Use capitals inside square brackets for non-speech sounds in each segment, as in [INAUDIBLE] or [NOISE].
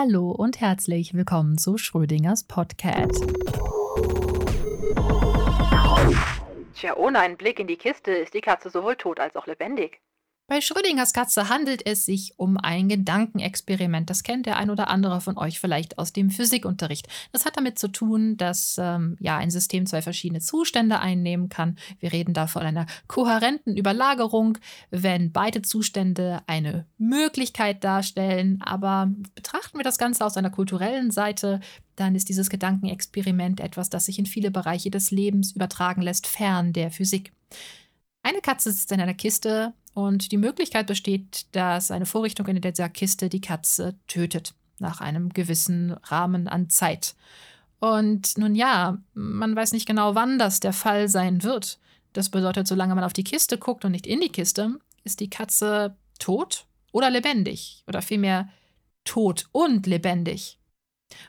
Hallo und herzlich willkommen zu Schrödingers Podcast. Tja, ohne einen Blick in die Kiste ist die Katze sowohl tot als auch lebendig. Bei Schrödingers Katze handelt es sich um ein Gedankenexperiment. Das kennt der ein oder andere von euch vielleicht aus dem Physikunterricht. Das hat damit zu tun, dass ähm, ja ein System zwei verschiedene Zustände einnehmen kann. Wir reden da von einer kohärenten Überlagerung, wenn beide Zustände eine Möglichkeit darstellen. Aber betrachten wir das Ganze aus einer kulturellen Seite, dann ist dieses Gedankenexperiment etwas, das sich in viele Bereiche des Lebens übertragen lässt, fern der Physik. Eine Katze sitzt in einer Kiste und die Möglichkeit besteht, dass eine Vorrichtung in dieser Kiste die Katze tötet, nach einem gewissen Rahmen an Zeit. Und nun ja, man weiß nicht genau, wann das der Fall sein wird. Das bedeutet, solange man auf die Kiste guckt und nicht in die Kiste, ist die Katze tot oder lebendig. Oder vielmehr tot und lebendig.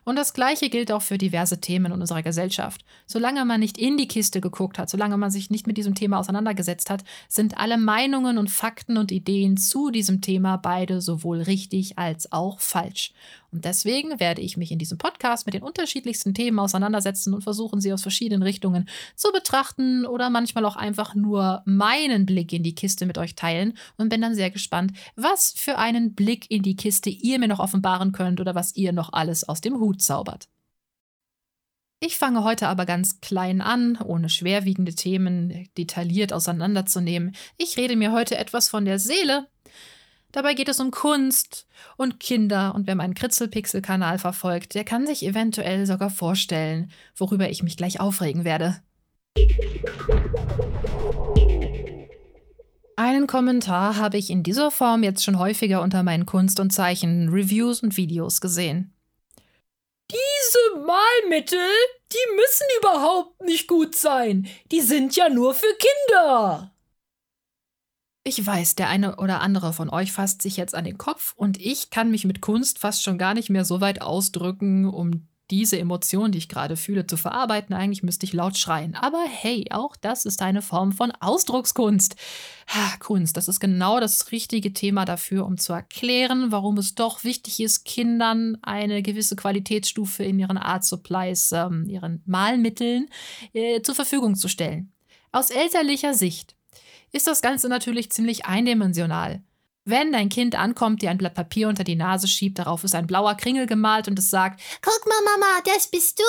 Und das Gleiche gilt auch für diverse Themen in unserer Gesellschaft. Solange man nicht in die Kiste geguckt hat, solange man sich nicht mit diesem Thema auseinandergesetzt hat, sind alle Meinungen und Fakten und Ideen zu diesem Thema beide sowohl richtig als auch falsch. Und deswegen werde ich mich in diesem Podcast mit den unterschiedlichsten Themen auseinandersetzen und versuchen, sie aus verschiedenen Richtungen zu betrachten oder manchmal auch einfach nur meinen Blick in die Kiste mit euch teilen und bin dann sehr gespannt, was für einen Blick in die Kiste ihr mir noch offenbaren könnt oder was ihr noch alles aus dem Hut zaubert. Ich fange heute aber ganz klein an, ohne schwerwiegende Themen detailliert auseinanderzunehmen. Ich rede mir heute etwas von der Seele Dabei geht es um Kunst und Kinder und wer meinen Kritzelpixel-Kanal verfolgt, der kann sich eventuell sogar vorstellen, worüber ich mich gleich aufregen werde. Einen Kommentar habe ich in dieser Form jetzt schon häufiger unter meinen Kunst- und Zeichen-Reviews und Videos gesehen. Diese Malmittel, die müssen überhaupt nicht gut sein. Die sind ja nur für Kinder. Ich weiß, der eine oder andere von euch fasst sich jetzt an den Kopf und ich kann mich mit Kunst fast schon gar nicht mehr so weit ausdrücken, um diese Emotion, die ich gerade fühle, zu verarbeiten. Eigentlich müsste ich laut schreien. Aber hey, auch das ist eine Form von Ausdruckskunst. Ha, Kunst, das ist genau das richtige Thema dafür, um zu erklären, warum es doch wichtig ist, Kindern eine gewisse Qualitätsstufe in ihren Art Supplies, ähm, ihren Malmitteln äh, zur Verfügung zu stellen. Aus elterlicher Sicht ist das Ganze natürlich ziemlich eindimensional. Wenn dein Kind ankommt, dir ein Blatt Papier unter die Nase schiebt, darauf ist ein blauer Kringel gemalt und es sagt, Guck mal, Mama, das bist du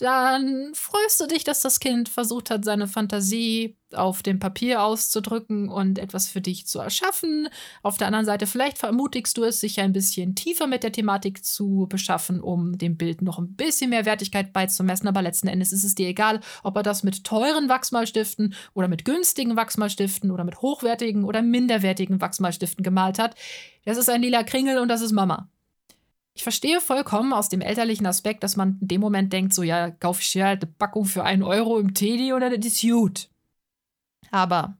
dann freust du dich, dass das Kind versucht hat, seine Fantasie auf dem Papier auszudrücken und etwas für dich zu erschaffen. Auf der anderen Seite, vielleicht vermutigst du es, sich ein bisschen tiefer mit der Thematik zu beschaffen, um dem Bild noch ein bisschen mehr Wertigkeit beizumessen. Aber letzten Endes ist es dir egal, ob er das mit teuren Wachsmalstiften oder mit günstigen Wachsmalstiften oder mit hochwertigen oder minderwertigen Wachsmalstiften gemalt hat. Das ist ein lila Kringel und das ist Mama. Ich verstehe vollkommen aus dem elterlichen Aspekt, dass man in dem Moment denkt, so ja, kauf ich hier halt eine Packung für einen Euro im Teddy oder das ist gut. Aber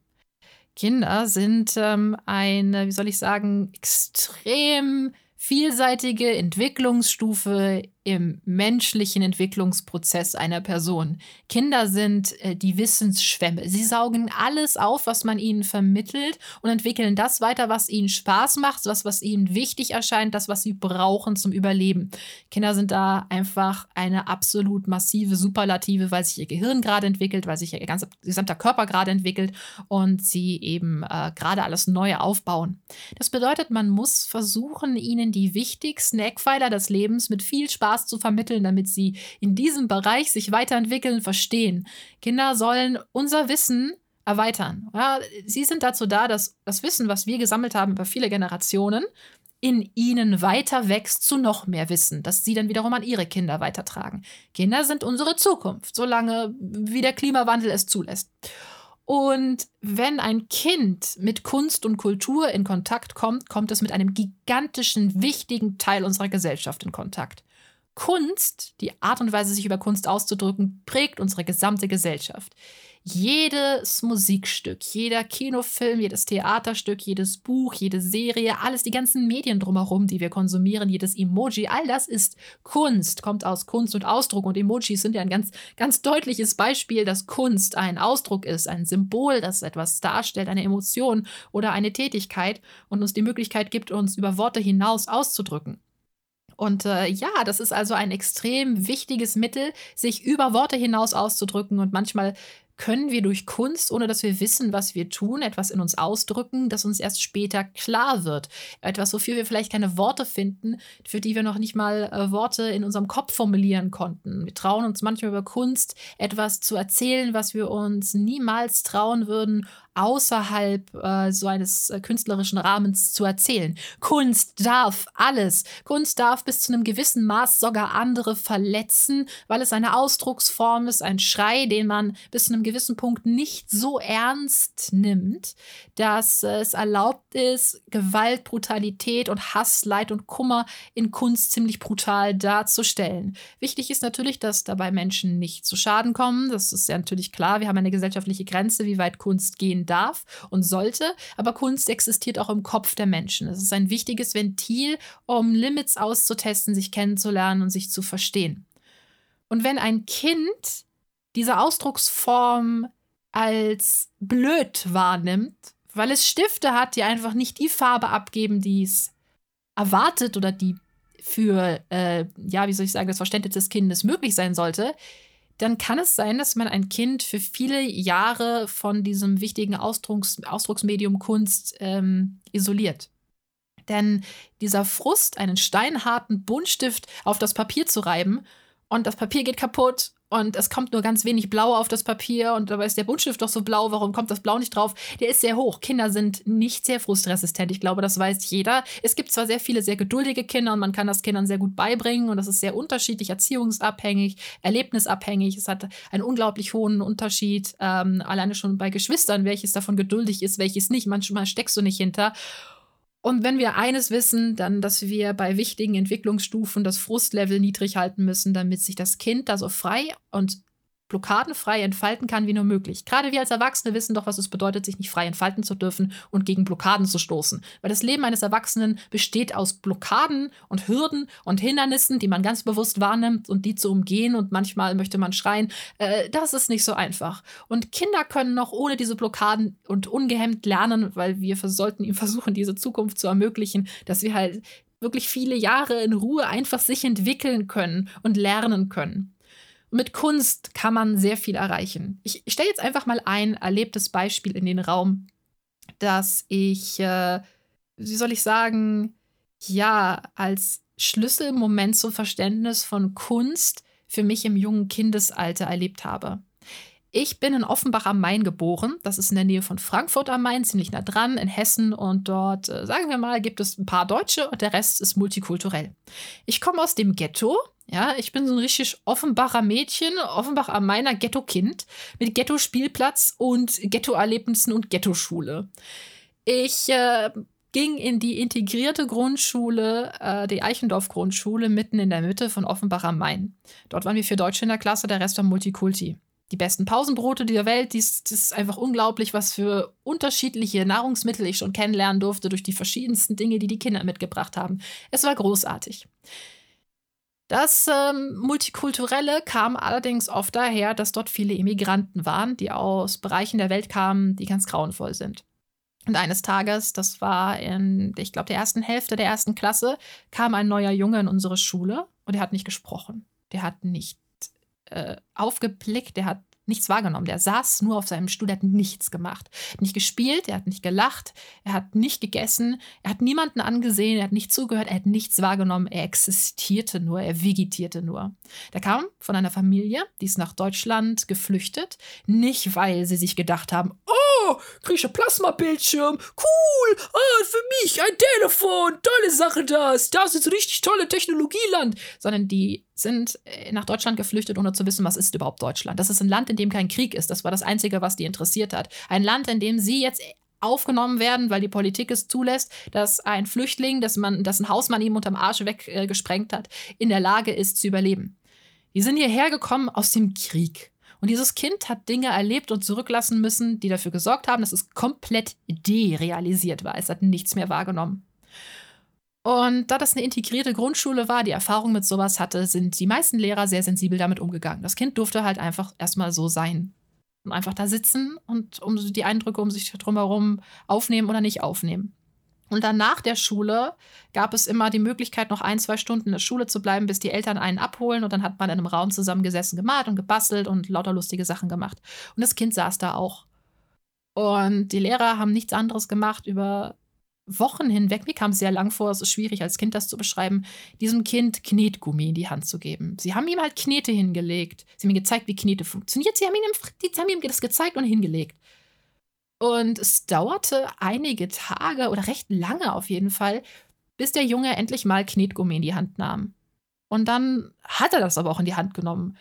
Kinder sind ähm, eine, wie soll ich sagen, extrem vielseitige Entwicklungsstufe im menschlichen Entwicklungsprozess einer Person. Kinder sind äh, die Wissensschwämme. Sie saugen alles auf, was man ihnen vermittelt und entwickeln das weiter, was ihnen Spaß macht, das, was ihnen wichtig erscheint, das, was sie brauchen zum Überleben. Kinder sind da einfach eine absolut massive Superlative, weil sich ihr Gehirn gerade entwickelt, weil sich ihr ganzer, gesamter Körper gerade entwickelt und sie eben äh, gerade alles Neue aufbauen. Das bedeutet, man muss versuchen, ihnen die wichtigsten Eckpfeiler des Lebens mit viel Spaß Spaß zu vermitteln, damit sie in diesem Bereich sich weiterentwickeln, verstehen. Kinder sollen unser Wissen erweitern. Ja, sie sind dazu da, dass das Wissen, was wir gesammelt haben über viele Generationen, in ihnen weiter wächst zu noch mehr Wissen, das sie dann wiederum an ihre Kinder weitertragen. Kinder sind unsere Zukunft, solange wie der Klimawandel es zulässt. Und wenn ein Kind mit Kunst und Kultur in Kontakt kommt, kommt es mit einem gigantischen, wichtigen Teil unserer Gesellschaft in Kontakt. Kunst, die Art und Weise, sich über Kunst auszudrücken, prägt unsere gesamte Gesellschaft. Jedes Musikstück, jeder Kinofilm, jedes Theaterstück, jedes Buch, jede Serie, alles, die ganzen Medien drumherum, die wir konsumieren, jedes Emoji, all das ist Kunst, kommt aus Kunst und Ausdruck. Und Emojis sind ja ein ganz, ganz deutliches Beispiel, dass Kunst ein Ausdruck ist, ein Symbol, das etwas darstellt, eine Emotion oder eine Tätigkeit und uns die Möglichkeit gibt, uns über Worte hinaus auszudrücken. Und äh, ja, das ist also ein extrem wichtiges Mittel, sich über Worte hinaus auszudrücken. Und manchmal können wir durch Kunst, ohne dass wir wissen, was wir tun, etwas in uns ausdrücken, das uns erst später klar wird. Etwas, wofür wir vielleicht keine Worte finden, für die wir noch nicht mal äh, Worte in unserem Kopf formulieren konnten. Wir trauen uns manchmal über Kunst etwas zu erzählen, was wir uns niemals trauen würden, außerhalb äh, so eines äh, künstlerischen Rahmens zu erzählen. Kunst darf alles. Kunst darf bis zu einem gewissen Maß sogar andere verletzen, weil es eine Ausdrucksform ist, ein Schrei, den man bis zu einem gewissen Punkt nicht so ernst nimmt, dass äh, es erlaubt ist, Gewalt, Brutalität und Hass, Leid und Kummer in Kunst ziemlich brutal darzustellen. Wichtig ist natürlich, dass dabei Menschen nicht zu Schaden kommen. Das ist ja natürlich klar. Wir haben eine gesellschaftliche Grenze, wie weit Kunst gehen darf und sollte, aber Kunst existiert auch im Kopf der Menschen. Es ist ein wichtiges Ventil, um Limits auszutesten, sich kennenzulernen und sich zu verstehen. Und wenn ein Kind diese Ausdrucksform als blöd wahrnimmt, weil es Stifte hat, die einfach nicht die Farbe abgeben, die es erwartet oder die für, äh, ja, wie soll ich sagen, das Verständnis des Kindes möglich sein sollte, dann kann es sein, dass man ein Kind für viele Jahre von diesem wichtigen Ausdrucks Ausdrucksmedium Kunst ähm, isoliert. Denn dieser Frust, einen steinharten Buntstift auf das Papier zu reiben und das Papier geht kaputt und es kommt nur ganz wenig Blau auf das Papier und dabei ist der Buntstift doch so blau, warum kommt das Blau nicht drauf? Der ist sehr hoch. Kinder sind nicht sehr frustresistent. Ich glaube, das weiß jeder. Es gibt zwar sehr viele sehr geduldige Kinder und man kann das Kindern sehr gut beibringen und das ist sehr unterschiedlich, erziehungsabhängig, erlebnisabhängig. Es hat einen unglaublich hohen Unterschied, ähm, alleine schon bei Geschwistern, welches davon geduldig ist, welches nicht. Manchmal steckst du nicht hinter. Und wenn wir eines wissen, dann, dass wir bei wichtigen Entwicklungsstufen das Frustlevel niedrig halten müssen, damit sich das Kind da so frei und blockadenfrei entfalten kann wie nur möglich. Gerade wir als Erwachsene wissen doch, was es bedeutet, sich nicht frei entfalten zu dürfen und gegen Blockaden zu stoßen. Weil das Leben eines Erwachsenen besteht aus Blockaden und Hürden und Hindernissen, die man ganz bewusst wahrnimmt und die zu umgehen. Und manchmal möchte man schreien, äh, das ist nicht so einfach. Und Kinder können noch ohne diese Blockaden und ungehemmt lernen, weil wir sollten ihnen [LAUGHS] versuchen, diese Zukunft zu ermöglichen, dass wir halt wirklich viele Jahre in Ruhe einfach sich entwickeln können und lernen können. Mit Kunst kann man sehr viel erreichen. Ich, ich stelle jetzt einfach mal ein erlebtes Beispiel in den Raum, dass ich, äh, wie soll ich sagen, ja, als Schlüsselmoment zum Verständnis von Kunst für mich im jungen Kindesalter erlebt habe. Ich bin in Offenbach am Main geboren. Das ist in der Nähe von Frankfurt am Main, ziemlich nah dran, in Hessen. Und dort, äh, sagen wir mal, gibt es ein paar Deutsche und der Rest ist multikulturell. Ich komme aus dem Ghetto. Ja, ich bin so ein richtig Offenbacher Mädchen, Offenbach am Mainer Ghetto-Kind mit Ghetto-Spielplatz und Ghetto-Erlebnissen und Ghetto-Schule. Ich äh, ging in die integrierte Grundschule, äh, die Eichendorf-Grundschule, mitten in der Mitte von Offenbach am Main. Dort waren wir für Deutsche in der Klasse, der Rest war Multikulti die besten Pausenbrote dieser Welt. Das ist einfach unglaublich, was für unterschiedliche Nahrungsmittel ich schon kennenlernen durfte durch die verschiedensten Dinge, die die Kinder mitgebracht haben. Es war großartig. Das ähm, Multikulturelle kam allerdings oft daher, dass dort viele Immigranten waren, die aus Bereichen der Welt kamen, die ganz grauenvoll sind. Und eines Tages, das war in, ich glaube, der ersten Hälfte der ersten Klasse, kam ein neuer Junge in unsere Schule und er hat nicht gesprochen. Der hat nicht äh, aufgeblickt, der hat nichts wahrgenommen. Der saß nur auf seinem Stuhl, der hat nichts gemacht. Nicht gespielt, er hat nicht gelacht, er hat nicht gegessen, er hat niemanden angesehen, er hat nicht zugehört, er hat nichts wahrgenommen, er existierte nur, er vegetierte nur. Der kam von einer Familie, die ist nach Deutschland geflüchtet, nicht weil sie sich gedacht haben, oh, kriege Plasmabildschirm, cool, ah, für mich ein Telefon, tolle Sache das, das ist richtig tolle Technologieland, sondern die sind äh, nach Deutschland geflüchtet, ohne zu wissen, was ist überhaupt Deutschland. Das ist ein Land, in dem kein Krieg ist. Das war das Einzige, was die interessiert hat. Ein Land, in dem sie jetzt aufgenommen werden, weil die Politik es zulässt, dass ein Flüchtling, dass man, dass ein Hausmann ihm unterm Arsch weggesprengt äh, hat, in der Lage ist zu überleben. Die sind hierher gekommen aus dem Krieg. Und dieses Kind hat Dinge erlebt und zurücklassen müssen, die dafür gesorgt haben, dass es komplett derealisiert war. Es hat nichts mehr wahrgenommen. Und da das eine integrierte Grundschule war, die Erfahrung mit sowas hatte, sind die meisten Lehrer sehr sensibel damit umgegangen. Das Kind durfte halt einfach erstmal so sein. Und einfach da sitzen und um die Eindrücke um sich drumherum aufnehmen oder nicht aufnehmen. Und dann nach der Schule gab es immer die Möglichkeit, noch ein, zwei Stunden in der Schule zu bleiben, bis die Eltern einen abholen. Und dann hat man in einem Raum zusammengesessen, gemalt und gebastelt und lauter lustige Sachen gemacht. Und das Kind saß da auch. Und die Lehrer haben nichts anderes gemacht über Wochen hinweg. Mir kam es sehr lang vor, es ist schwierig als Kind das zu beschreiben, diesem Kind Knetgummi in die Hand zu geben. Sie haben ihm halt Knete hingelegt. Sie haben ihm gezeigt, wie Knete funktioniert. Sie haben ihm, das gezeigt und hingelegt. Und es dauerte einige Tage oder recht lange auf jeden Fall, bis der Junge endlich mal Knetgummi in die Hand nahm. Und dann hat er das aber auch in die Hand genommen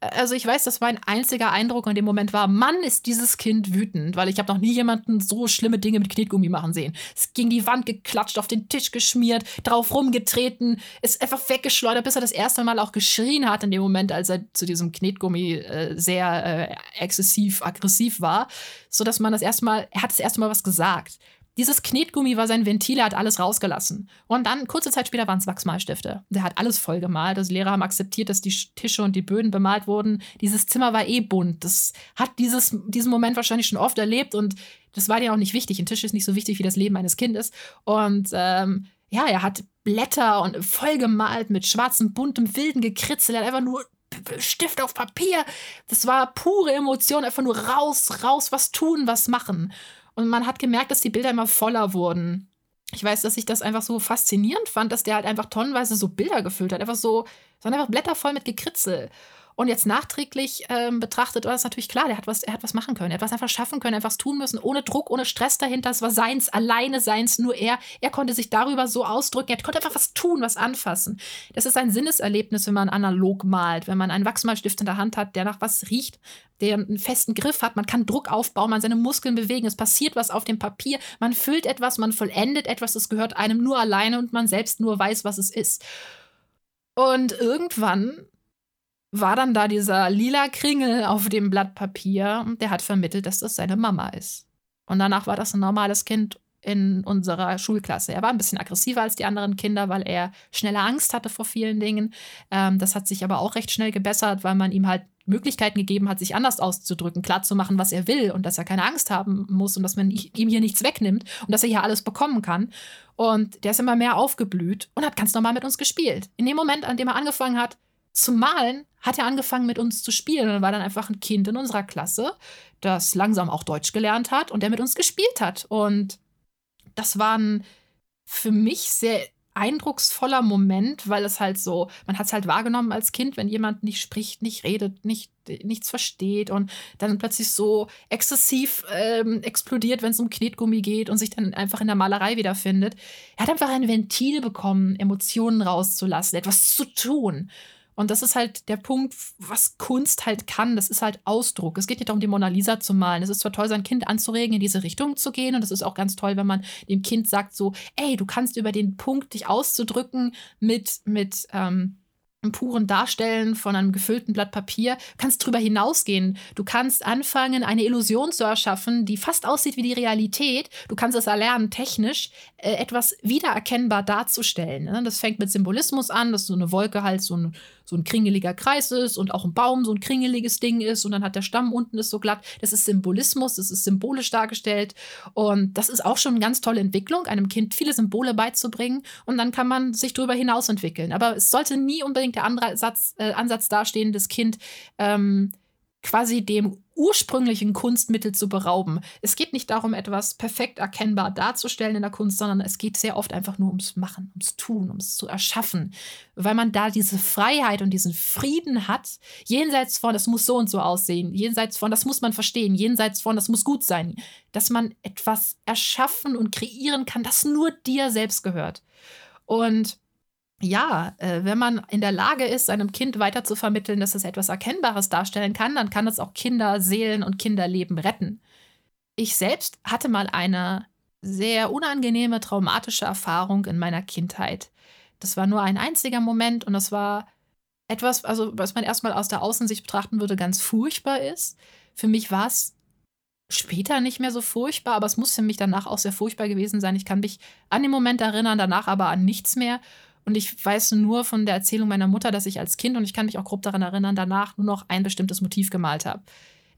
also ich weiß, dass mein einziger Eindruck in dem Moment war, Mann, ist dieses Kind wütend, weil ich habe noch nie jemanden so schlimme Dinge mit Knetgummi machen sehen. Es ging die Wand geklatscht, auf den Tisch geschmiert, drauf rumgetreten, ist einfach weggeschleudert, bis er das erste Mal auch geschrien hat in dem Moment, als er zu diesem Knetgummi äh, sehr äh, exzessiv aggressiv war, so dass man das erste Mal, er hat das erste Mal was gesagt. Dieses Knetgummi war sein Ventil, er hat alles rausgelassen. Und dann, kurze Zeit später, waren es Wachsmalstifte. Der hat alles voll gemalt. Also Lehrer haben akzeptiert, dass die Tische und die Böden bemalt wurden. Dieses Zimmer war eh bunt. Das hat dieses, diesen Moment wahrscheinlich schon oft erlebt und das war dir auch nicht wichtig. Ein Tisch ist nicht so wichtig wie das Leben eines Kindes. Und ähm, ja, er hat Blätter und voll gemalt mit schwarzem, buntem, wilden Gekritzel. Er hat einfach nur Stift auf Papier. Das war pure Emotion, einfach nur raus, raus, was tun, was machen. Und man hat gemerkt, dass die Bilder immer voller wurden. Ich weiß, dass ich das einfach so faszinierend fand, dass der halt einfach tonnenweise so Bilder gefüllt hat. Einfach so, sondern einfach Blätter voll mit Gekritzel. Und jetzt nachträglich ähm, betrachtet war das natürlich klar, der hat was, er hat was machen können, er hat was einfach schaffen können, er hat was tun müssen, ohne Druck, ohne Stress dahinter. Es war seins, alleine seins, nur er. Er konnte sich darüber so ausdrücken, er konnte einfach was tun, was anfassen. Das ist ein Sinneserlebnis, wenn man analog malt, wenn man einen Wachsmalstift in der Hand hat, der nach was riecht, der einen festen Griff hat, man kann Druck aufbauen, man seine Muskeln bewegen, es passiert was auf dem Papier, man füllt etwas, man vollendet etwas, das gehört einem nur alleine und man selbst nur weiß, was es ist. Und irgendwann war dann da dieser lila Kringel auf dem Blatt Papier und der hat vermittelt, dass das seine Mama ist. Und danach war das ein normales Kind in unserer Schulklasse. Er war ein bisschen aggressiver als die anderen Kinder, weil er schneller Angst hatte vor vielen Dingen. Ähm, das hat sich aber auch recht schnell gebessert, weil man ihm halt Möglichkeiten gegeben hat, sich anders auszudrücken, klarzumachen, was er will und dass er keine Angst haben muss und dass man ihm hier nichts wegnimmt und dass er hier alles bekommen kann. Und der ist immer mehr aufgeblüht und hat ganz normal mit uns gespielt. In dem Moment, an dem er angefangen hat, zu malen, hat er angefangen mit uns zu spielen und war dann einfach ein Kind in unserer Klasse, das langsam auch Deutsch gelernt hat und der mit uns gespielt hat. Und das war ein für mich sehr eindrucksvoller Moment, weil es halt so, man hat es halt wahrgenommen als Kind, wenn jemand nicht spricht, nicht redet, nicht, nichts versteht und dann plötzlich so exzessiv ähm, explodiert, wenn es um Knetgummi geht und sich dann einfach in der Malerei wiederfindet. Er hat einfach ein Ventil bekommen, Emotionen rauszulassen, etwas zu tun. Und das ist halt der Punkt, was Kunst halt kann. Das ist halt Ausdruck. Es geht nicht darum, die Mona Lisa zu malen. Es ist zwar toll, sein Kind anzuregen, in diese Richtung zu gehen. Und es ist auch ganz toll, wenn man dem Kind sagt, so, ey, du kannst über den Punkt dich auszudrücken mit, mit, ähm, im puren Darstellen von einem gefüllten Blatt Papier, kannst drüber hinausgehen. Du kannst anfangen, eine Illusion zu erschaffen, die fast aussieht wie die Realität. Du kannst es erlernen, technisch äh, etwas wiedererkennbar darzustellen. Ne? Das fängt mit Symbolismus an, dass so eine Wolke halt so ein so ein kringeliger Kreis ist und auch ein Baum so ein kringeliges Ding ist und dann hat der Stamm unten ist so glatt. Das ist Symbolismus, das ist symbolisch dargestellt und das ist auch schon eine ganz tolle Entwicklung, einem Kind viele Symbole beizubringen und dann kann man sich darüber hinaus entwickeln. Aber es sollte nie unbedingt der Ansatz, äh, Ansatz dastehen, das Kind ähm, quasi dem ursprünglichen Kunstmittel zu berauben. Es geht nicht darum, etwas perfekt erkennbar darzustellen in der Kunst, sondern es geht sehr oft einfach nur ums Machen, ums Tun, ums zu erschaffen, weil man da diese Freiheit und diesen Frieden hat, jenseits von, das muss so und so aussehen, jenseits von, das muss man verstehen, jenseits von, das muss gut sein, dass man etwas erschaffen und kreieren kann, das nur dir selbst gehört. Und ja, äh, wenn man in der Lage ist, seinem Kind weiter zu vermitteln, dass es etwas Erkennbares darstellen kann, dann kann es auch Kinderseelen und Kinderleben retten. Ich selbst hatte mal eine sehr unangenehme, traumatische Erfahrung in meiner Kindheit. Das war nur ein einziger Moment und das war etwas, also was man erstmal aus der Außensicht betrachten würde, ganz furchtbar ist. Für mich war es später nicht mehr so furchtbar, aber es muss für mich danach auch sehr furchtbar gewesen sein. Ich kann mich an den Moment erinnern, danach aber an nichts mehr. Und ich weiß nur von der Erzählung meiner Mutter, dass ich als Kind, und ich kann mich auch grob daran erinnern, danach nur noch ein bestimmtes Motiv gemalt habe.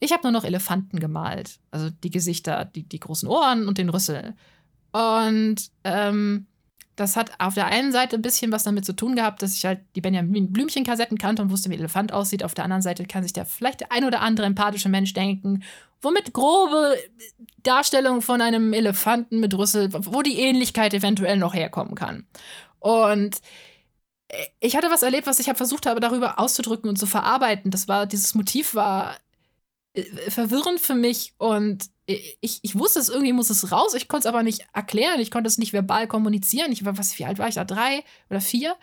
Ich habe nur noch Elefanten gemalt. Also die Gesichter, die, die großen Ohren und den Rüssel. Und ähm, das hat auf der einen Seite ein bisschen was damit zu tun gehabt, dass ich halt die Benjamin Blümchen-Kassetten kannte und wusste, wie ein Elefant aussieht. Auf der anderen Seite kann sich da vielleicht der ein oder andere empathische Mensch denken, womit grobe Darstellungen von einem Elefanten mit Rüssel, wo die Ähnlichkeit eventuell noch herkommen kann. Und ich hatte was erlebt, was ich habe versucht habe, darüber auszudrücken und zu verarbeiten. Das war, dieses Motiv war äh, verwirrend für mich und ich, ich wusste es, irgendwie muss es raus. Ich konnte es aber nicht erklären. Ich konnte es nicht verbal kommunizieren. Ich war, was, wie alt war ich da? Drei oder vier?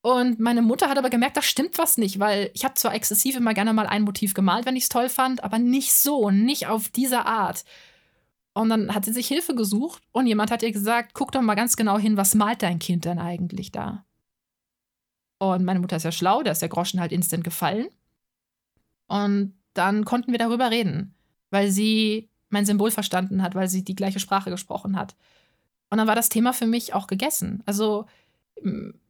Und meine Mutter hat aber gemerkt, da stimmt was nicht, weil ich habe zwar exzessiv immer gerne mal ein Motiv gemalt, wenn ich es toll fand, aber nicht so, nicht auf diese Art. Und dann hat sie sich Hilfe gesucht und jemand hat ihr gesagt, guck doch mal ganz genau hin, was malt dein Kind denn eigentlich da? Und meine Mutter ist ja schlau, da ist der Groschen halt instant gefallen. Und dann konnten wir darüber reden, weil sie mein Symbol verstanden hat, weil sie die gleiche Sprache gesprochen hat. Und dann war das Thema für mich auch gegessen. Also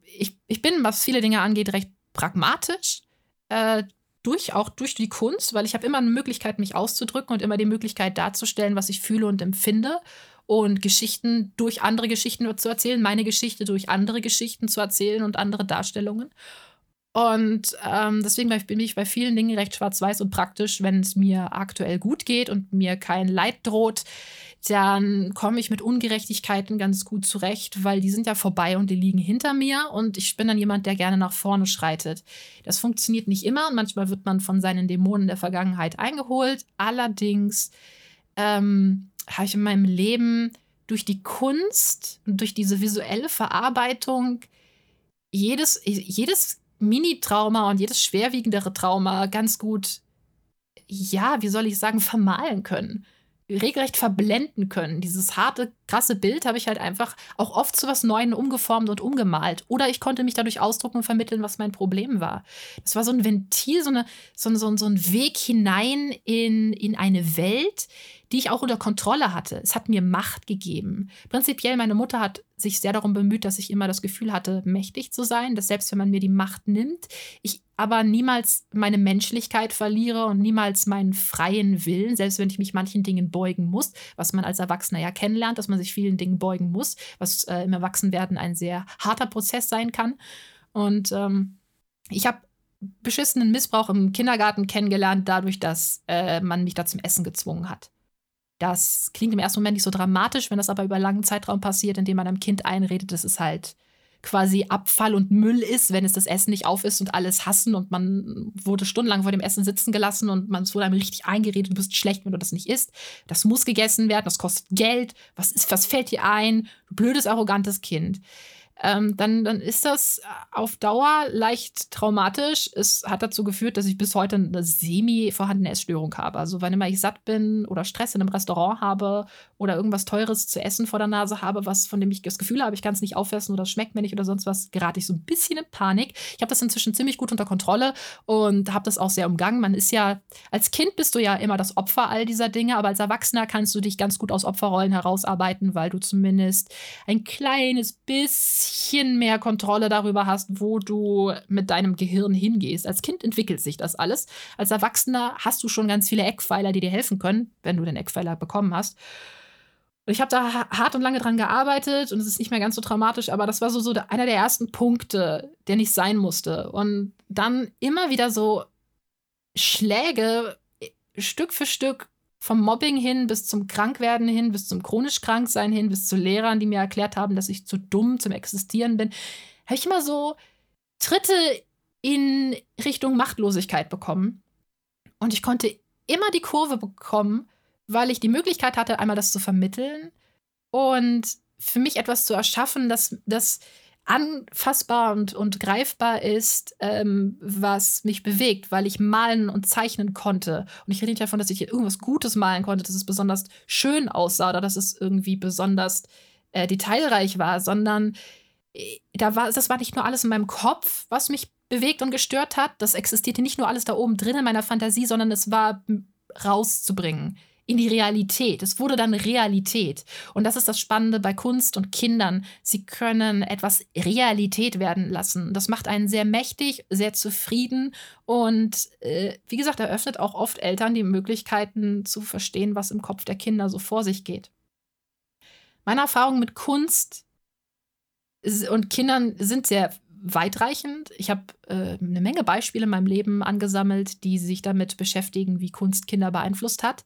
ich, ich bin, was viele Dinge angeht, recht pragmatisch. Äh, durch, auch durch die Kunst, weil ich habe immer eine Möglichkeit, mich auszudrücken und immer die Möglichkeit darzustellen, was ich fühle und empfinde und Geschichten durch andere Geschichten zu erzählen, meine Geschichte durch andere Geschichten zu erzählen und andere Darstellungen. Und ähm, deswegen bin ich bei vielen Dingen recht schwarz-weiß und praktisch. Wenn es mir aktuell gut geht und mir kein Leid droht, dann komme ich mit Ungerechtigkeiten ganz gut zurecht, weil die sind ja vorbei und die liegen hinter mir und ich bin dann jemand, der gerne nach vorne schreitet. Das funktioniert nicht immer und manchmal wird man von seinen Dämonen der Vergangenheit eingeholt. Allerdings ähm, habe ich in meinem Leben durch die Kunst und durch diese visuelle Verarbeitung jedes, jedes Mini-Trauma und jedes schwerwiegendere Trauma ganz gut, ja, wie soll ich sagen, vermalen können regelrecht verblenden können. Dieses harte, krasse Bild habe ich halt einfach auch oft zu was Neuem umgeformt und umgemalt. Oder ich konnte mich dadurch ausdrucken und vermitteln, was mein Problem war. Das war so ein Ventil, so, eine, so, so, so ein Weg hinein in, in eine Welt, die ich auch unter Kontrolle hatte. Es hat mir Macht gegeben. Prinzipiell, meine Mutter hat sich sehr darum bemüht, dass ich immer das Gefühl hatte, mächtig zu sein, dass selbst wenn man mir die Macht nimmt, ich aber niemals meine Menschlichkeit verliere und niemals meinen freien Willen, selbst wenn ich mich manchen Dingen beugen muss, was man als Erwachsener ja kennenlernt, dass man sich vielen Dingen beugen muss, was äh, im Erwachsenwerden ein sehr harter Prozess sein kann. Und ähm, ich habe beschissenen Missbrauch im Kindergarten kennengelernt, dadurch, dass äh, man mich da zum Essen gezwungen hat. Das klingt im ersten Moment nicht so dramatisch, wenn das aber über einen langen Zeitraum passiert, indem man einem Kind einredet, das ist halt quasi Abfall und Müll ist, wenn es das Essen nicht auf ist und alles hassen und man wurde stundenlang vor dem Essen sitzen gelassen und man wurde einem richtig eingeredet, du bist schlecht, wenn du das nicht isst. Das muss gegessen werden, das kostet Geld. Was ist, was fällt dir ein? Du blödes, arrogantes Kind ähm, dann, dann ist das auf Dauer leicht traumatisch. Es hat dazu geführt, dass ich bis heute eine semi vorhandene Essstörung habe. Also wann immer ich satt bin oder Stress in einem Restaurant habe oder irgendwas Teures zu essen vor der Nase habe, was von dem ich das Gefühl habe, ich kann es nicht aufessen oder es schmeckt mir nicht oder sonst was, gerate ich so ein bisschen in Panik. Ich habe das inzwischen ziemlich gut unter Kontrolle und habe das auch sehr umgangen. Man ist ja, als Kind bist du ja immer das Opfer all dieser Dinge, aber als Erwachsener kannst du dich ganz gut aus Opferrollen herausarbeiten, weil du zumindest ein kleines bisschen bisschen mehr Kontrolle darüber hast, wo du mit deinem Gehirn hingehst. Als Kind entwickelt sich das alles. Als Erwachsener hast du schon ganz viele Eckpfeiler, die dir helfen können, wenn du den Eckpfeiler bekommen hast. Und ich habe da hart und lange dran gearbeitet und es ist nicht mehr ganz so traumatisch, aber das war so, so einer der ersten Punkte, der nicht sein musste. Und dann immer wieder so Schläge Stück für Stück vom Mobbing hin bis zum Krankwerden hin, bis zum chronisch Kranksein hin, bis zu Lehrern, die mir erklärt haben, dass ich zu dumm zum Existieren bin, habe ich immer so Tritte in Richtung Machtlosigkeit bekommen. Und ich konnte immer die Kurve bekommen, weil ich die Möglichkeit hatte, einmal das zu vermitteln und für mich etwas zu erschaffen, das, das anfassbar und, und greifbar ist, ähm, was mich bewegt, weil ich malen und zeichnen konnte. Und ich rede nicht davon, dass ich irgendwas Gutes malen konnte, dass es besonders schön aussah oder dass es irgendwie besonders äh, detailreich war, sondern äh, da war, das war nicht nur alles in meinem Kopf, was mich bewegt und gestört hat. Das existierte nicht nur alles da oben drin in meiner Fantasie, sondern es war rauszubringen in die Realität. Es wurde dann Realität. Und das ist das Spannende bei Kunst und Kindern. Sie können etwas Realität werden lassen. Das macht einen sehr mächtig, sehr zufrieden und äh, wie gesagt, eröffnet auch oft Eltern die Möglichkeiten zu verstehen, was im Kopf der Kinder so vor sich geht. Meine Erfahrungen mit Kunst und Kindern sind sehr weitreichend. Ich habe äh, eine Menge Beispiele in meinem Leben angesammelt, die sich damit beschäftigen, wie Kunst Kinder beeinflusst hat.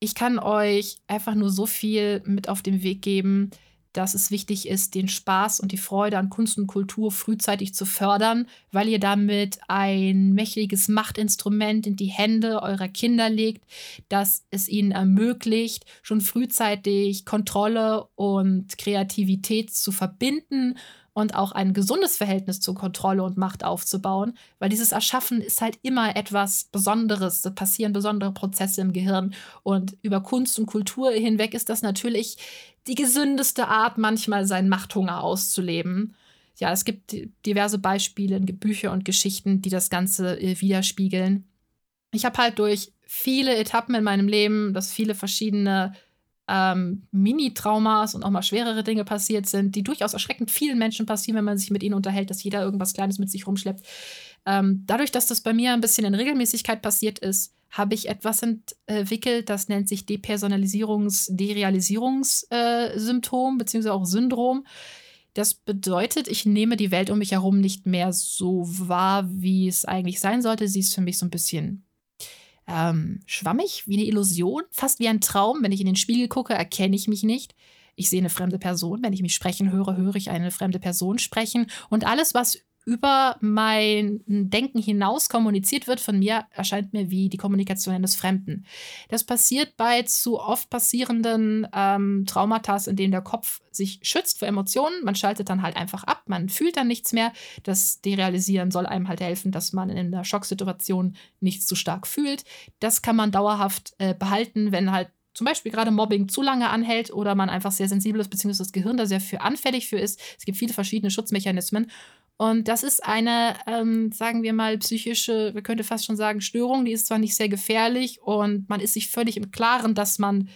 Ich kann euch einfach nur so viel mit auf den Weg geben, dass es wichtig ist, den Spaß und die Freude an Kunst und Kultur frühzeitig zu fördern, weil ihr damit ein mächtiges Machtinstrument in die Hände eurer Kinder legt, das es ihnen ermöglicht, schon frühzeitig Kontrolle und Kreativität zu verbinden und auch ein gesundes Verhältnis zur Kontrolle und Macht aufzubauen, weil dieses Erschaffen ist halt immer etwas Besonderes. Da passieren besondere Prozesse im Gehirn und über Kunst und Kultur hinweg ist das natürlich die gesündeste Art, manchmal seinen Machthunger auszuleben. Ja, es gibt diverse Beispiele, Bücher und Geschichten, die das Ganze äh, widerspiegeln. Ich habe halt durch viele Etappen in meinem Leben, dass viele verschiedene ähm, Mini-Traumas und auch mal schwerere Dinge passiert sind, die durchaus erschreckend vielen Menschen passieren, wenn man sich mit ihnen unterhält, dass jeder irgendwas Kleines mit sich rumschleppt. Ähm, dadurch, dass das bei mir ein bisschen in Regelmäßigkeit passiert ist, habe ich etwas entwickelt, das nennt sich Depersonalisierungs-, Derealisierungssymptom, äh, beziehungsweise auch Syndrom. Das bedeutet, ich nehme die Welt um mich herum nicht mehr so wahr, wie es eigentlich sein sollte. Sie ist für mich so ein bisschen ähm, schwammig, wie eine Illusion, fast wie ein Traum. Wenn ich in den Spiegel gucke, erkenne ich mich nicht. Ich sehe eine fremde Person. Wenn ich mich sprechen höre, höre ich eine fremde Person sprechen. Und alles, was über mein Denken hinaus kommuniziert wird von mir, erscheint mir wie die Kommunikation eines Fremden. Das passiert bei zu oft passierenden ähm, Traumata, in denen der Kopf sich schützt vor Emotionen. Man schaltet dann halt einfach ab, man fühlt dann nichts mehr. Das Derealisieren soll einem halt helfen, dass man in einer Schocksituation nichts zu stark fühlt. Das kann man dauerhaft äh, behalten, wenn halt zum Beispiel gerade Mobbing zu lange anhält oder man einfach sehr sensibel ist, beziehungsweise das Gehirn da sehr für anfällig für ist. Es gibt viele verschiedene Schutzmechanismen. Und das ist eine, ähm, sagen wir mal, psychische, wir könnte fast schon sagen, Störung. Die ist zwar nicht sehr gefährlich und man ist sich völlig im Klaren, dass man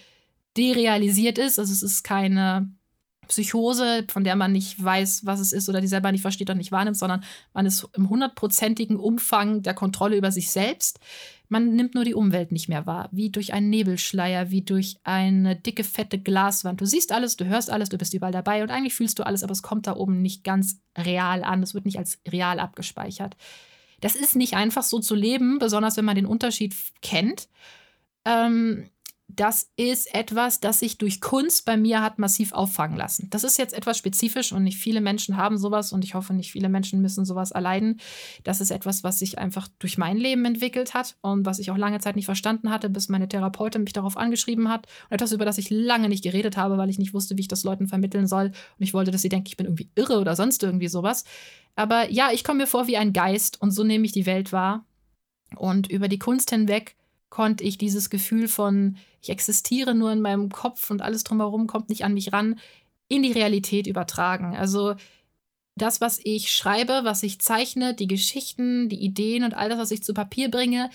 derealisiert ist. Also es ist keine Psychose, von der man nicht weiß, was es ist oder die selber nicht versteht und nicht wahrnimmt, sondern man ist im hundertprozentigen Umfang der Kontrolle über sich selbst. Man nimmt nur die Umwelt nicht mehr wahr, wie durch einen Nebelschleier, wie durch eine dicke, fette Glaswand. Du siehst alles, du hörst alles, du bist überall dabei und eigentlich fühlst du alles, aber es kommt da oben nicht ganz real an. Es wird nicht als real abgespeichert. Das ist nicht einfach so zu leben, besonders wenn man den Unterschied kennt. Ähm, das ist etwas, das sich durch Kunst bei mir hat massiv auffangen lassen. Das ist jetzt etwas spezifisch und nicht viele Menschen haben sowas und ich hoffe, nicht viele Menschen müssen sowas erleiden. Das ist etwas, was sich einfach durch mein Leben entwickelt hat und was ich auch lange Zeit nicht verstanden hatte, bis meine Therapeutin mich darauf angeschrieben hat. Und etwas, über das ich lange nicht geredet habe, weil ich nicht wusste, wie ich das Leuten vermitteln soll. Und ich wollte, dass sie denken, ich bin irgendwie irre oder sonst irgendwie sowas. Aber ja, ich komme mir vor wie ein Geist und so nehme ich die Welt wahr. Und über die Kunst hinweg konnte ich dieses Gefühl von, ich existiere nur in meinem Kopf und alles drumherum kommt nicht an mich ran, in die Realität übertragen. Also das, was ich schreibe, was ich zeichne, die Geschichten, die Ideen und all das, was ich zu Papier bringe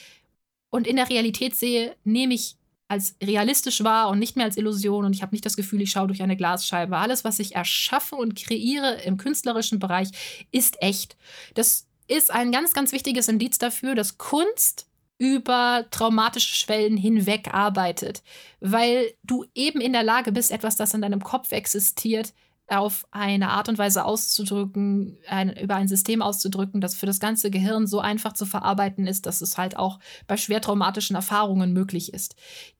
und in der Realität sehe, nehme ich als realistisch wahr und nicht mehr als Illusion und ich habe nicht das Gefühl, ich schaue durch eine Glasscheibe. Alles, was ich erschaffe und kreiere im künstlerischen Bereich, ist echt. Das ist ein ganz, ganz wichtiges Indiz dafür, dass Kunst über traumatische Schwellen hinweg arbeitet, weil du eben in der Lage bist, etwas, das in deinem Kopf existiert, auf eine Art und Weise auszudrücken, ein, über ein System auszudrücken, das für das ganze Gehirn so einfach zu verarbeiten ist, dass es halt auch bei schwer traumatischen Erfahrungen möglich ist.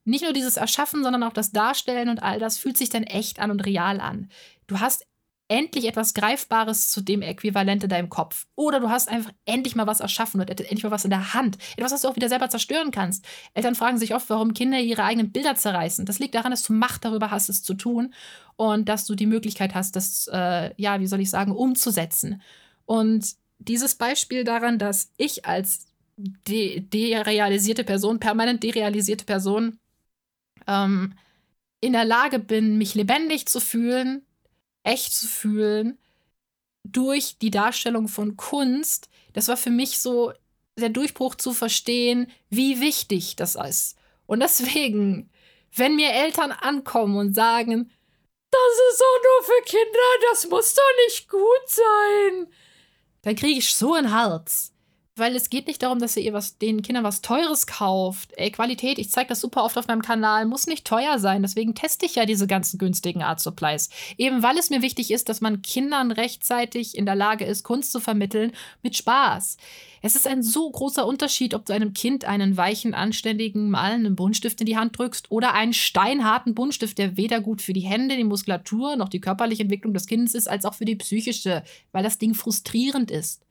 Nicht nur dieses Erschaffen, sondern auch das Darstellen und all das fühlt sich dann echt an und real an. Du hast endlich etwas Greifbares zu dem Äquivalent in deinem Kopf. Oder du hast einfach endlich mal was erschaffen und endlich mal was in der Hand. Etwas, was du auch wieder selber zerstören kannst. Eltern fragen sich oft, warum Kinder ihre eigenen Bilder zerreißen. Das liegt daran, dass du Macht darüber hast, es zu tun und dass du die Möglichkeit hast, das, äh, ja, wie soll ich sagen, umzusetzen. Und dieses Beispiel daran, dass ich als de derealisierte Person, permanent derealisierte Person, ähm, in der Lage bin, mich lebendig zu fühlen, echt zu fühlen durch die Darstellung von Kunst, das war für mich so der Durchbruch zu verstehen, wie wichtig das ist. Und deswegen, wenn mir Eltern ankommen und sagen, das ist doch nur für Kinder, das muss doch nicht gut sein, dann kriege ich so ein Herz. Weil es geht nicht darum, dass ihr was, den Kindern was Teures kauft. Ey, Qualität, ich zeige das super oft auf meinem Kanal, muss nicht teuer sein. Deswegen teste ich ja diese ganzen günstigen Art Supplies. Eben weil es mir wichtig ist, dass man Kindern rechtzeitig in der Lage ist, Kunst zu vermitteln mit Spaß. Es ist ein so großer Unterschied, ob du einem Kind einen weichen, anständigen, malenden Buntstift in die Hand drückst oder einen steinharten Buntstift, der weder gut für die Hände, die Muskulatur noch die körperliche Entwicklung des Kindes ist, als auch für die psychische, weil das Ding frustrierend ist.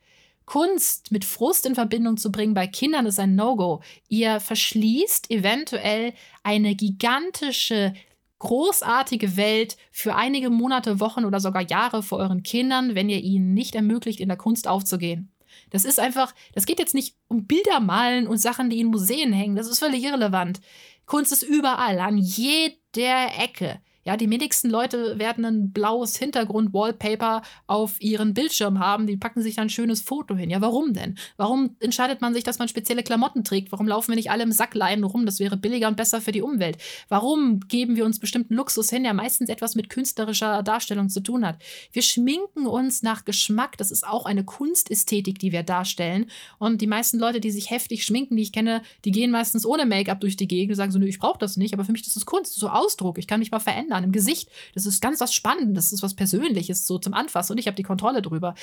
Kunst mit Frust in Verbindung zu bringen bei Kindern ist ein No-Go. Ihr verschließt eventuell eine gigantische, großartige Welt für einige Monate, Wochen oder sogar Jahre vor euren Kindern, wenn ihr ihnen nicht ermöglicht, in der Kunst aufzugehen. Das ist einfach, das geht jetzt nicht um Bilder malen und Sachen, die in Museen hängen. Das ist völlig irrelevant. Kunst ist überall, an jeder Ecke. Ja, die wenigsten Leute werden ein blaues Hintergrund-Wallpaper auf ihren Bildschirm haben. Die packen sich dann ein schönes Foto hin. Ja, warum denn? Warum entscheidet man sich, dass man spezielle Klamotten trägt? Warum laufen wir nicht alle im Sackleinen rum? Das wäre billiger und besser für die Umwelt. Warum geben wir uns bestimmten Luxus hin, der meistens etwas mit künstlerischer Darstellung zu tun hat? Wir schminken uns nach Geschmack. Das ist auch eine Kunstästhetik, die wir darstellen. Und die meisten Leute, die sich heftig schminken, die ich kenne, die gehen meistens ohne Make-up durch die Gegend und sagen so, nö, ich brauche das nicht. Aber für mich ist das Kunst, das ist so Ausdruck. Ich kann mich mal verändern im Gesicht. Das ist ganz was Spannendes, das ist was Persönliches, so zum Anfassen und ich habe die Kontrolle drüber.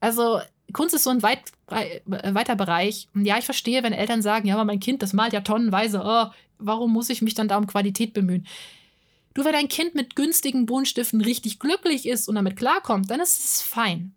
Also Kunst ist so ein weit, äh, weiter Bereich. Und ja, ich verstehe, wenn Eltern sagen, ja, aber mein Kind, das malt ja tonnenweise, oh, warum muss ich mich dann da um Qualität bemühen? Du, wenn dein Kind mit günstigen Buntstiften richtig glücklich ist und damit klarkommt, dann ist es fein.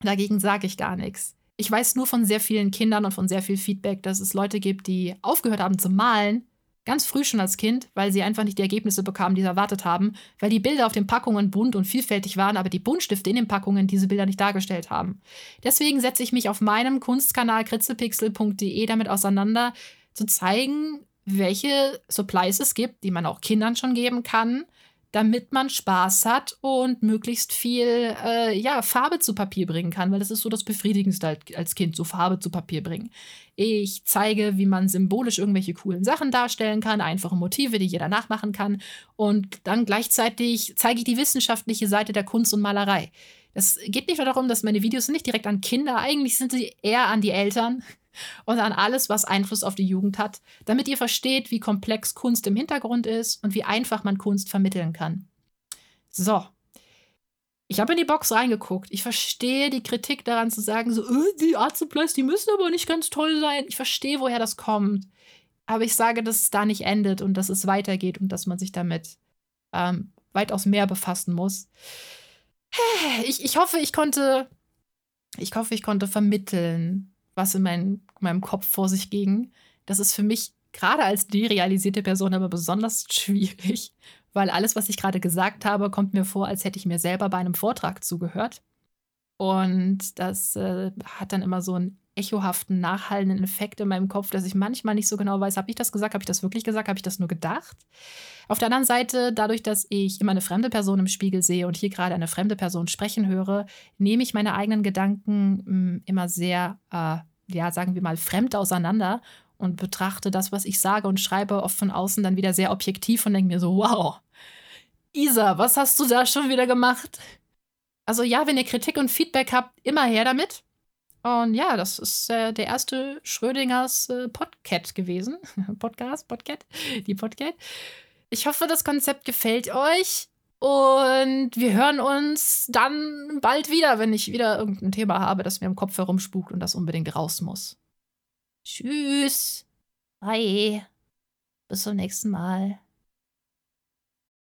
Dagegen sage ich gar nichts. Ich weiß nur von sehr vielen Kindern und von sehr viel Feedback, dass es Leute gibt, die aufgehört haben zu malen, Ganz früh schon als Kind, weil sie einfach nicht die Ergebnisse bekamen, die sie erwartet haben, weil die Bilder auf den Packungen bunt und vielfältig waren, aber die Buntstifte in den Packungen diese Bilder nicht dargestellt haben. Deswegen setze ich mich auf meinem Kunstkanal kritzelpixel.de damit auseinander, zu zeigen, welche Supplies es gibt, die man auch Kindern schon geben kann, damit man Spaß hat und möglichst viel äh, ja, Farbe zu Papier bringen kann, weil das ist so das Befriedigendste als Kind, so Farbe zu Papier bringen. Ich zeige, wie man symbolisch irgendwelche coolen Sachen darstellen kann, einfache Motive, die jeder nachmachen kann. Und dann gleichzeitig zeige ich die wissenschaftliche Seite der Kunst und Malerei. Es geht nicht nur darum, dass meine Videos nicht direkt an Kinder, eigentlich sind sie eher an die Eltern [LAUGHS] und an alles, was Einfluss auf die Jugend hat, damit ihr versteht, wie komplex Kunst im Hintergrund ist und wie einfach man Kunst vermitteln kann. So. Ich habe in die Box reingeguckt. Ich verstehe die Kritik daran zu sagen, so, äh, die Supplies, die müssen aber nicht ganz toll sein. Ich verstehe, woher das kommt. Aber ich sage, dass es da nicht endet und dass es weitergeht und dass man sich damit ähm, weitaus mehr befassen muss. [SIGHS] Ich, ich hoffe, ich konnte, ich hoffe, ich konnte vermitteln, was in mein, meinem Kopf vor sich ging. Das ist für mich gerade als derealisierte Person aber besonders [LAUGHS] schwierig, weil alles, was ich gerade gesagt habe, kommt mir vor, als hätte ich mir selber bei einem Vortrag zugehört. Und das äh, hat dann immer so einen echohaften, nachhallenden Effekt in meinem Kopf, dass ich manchmal nicht so genau weiß, habe ich das gesagt, habe ich das wirklich gesagt, habe ich das nur gedacht. Auf der anderen Seite, dadurch, dass ich immer eine fremde Person im Spiegel sehe und hier gerade eine fremde Person sprechen höre, nehme ich meine eigenen Gedanken mh, mm, immer sehr äh, ja, sagen wir mal, fremd auseinander und betrachte das, was ich sage und schreibe, oft von außen dann wieder sehr objektiv und denke mir so, wow, Isa, was hast du da schon wieder gemacht? Also ja, wenn ihr Kritik und Feedback habt, immer her damit. Und ja, das ist äh, der erste Schrödingers äh, Podcast gewesen. [LAUGHS] Podcast, Podcast, die Podcast. Ich hoffe, das Konzept gefällt euch. Und wir hören uns dann bald wieder, wenn ich wieder irgendein Thema habe, das mir im Kopf herumspukt und das unbedingt raus muss. Tschüss. Bye. Bis zum nächsten Mal.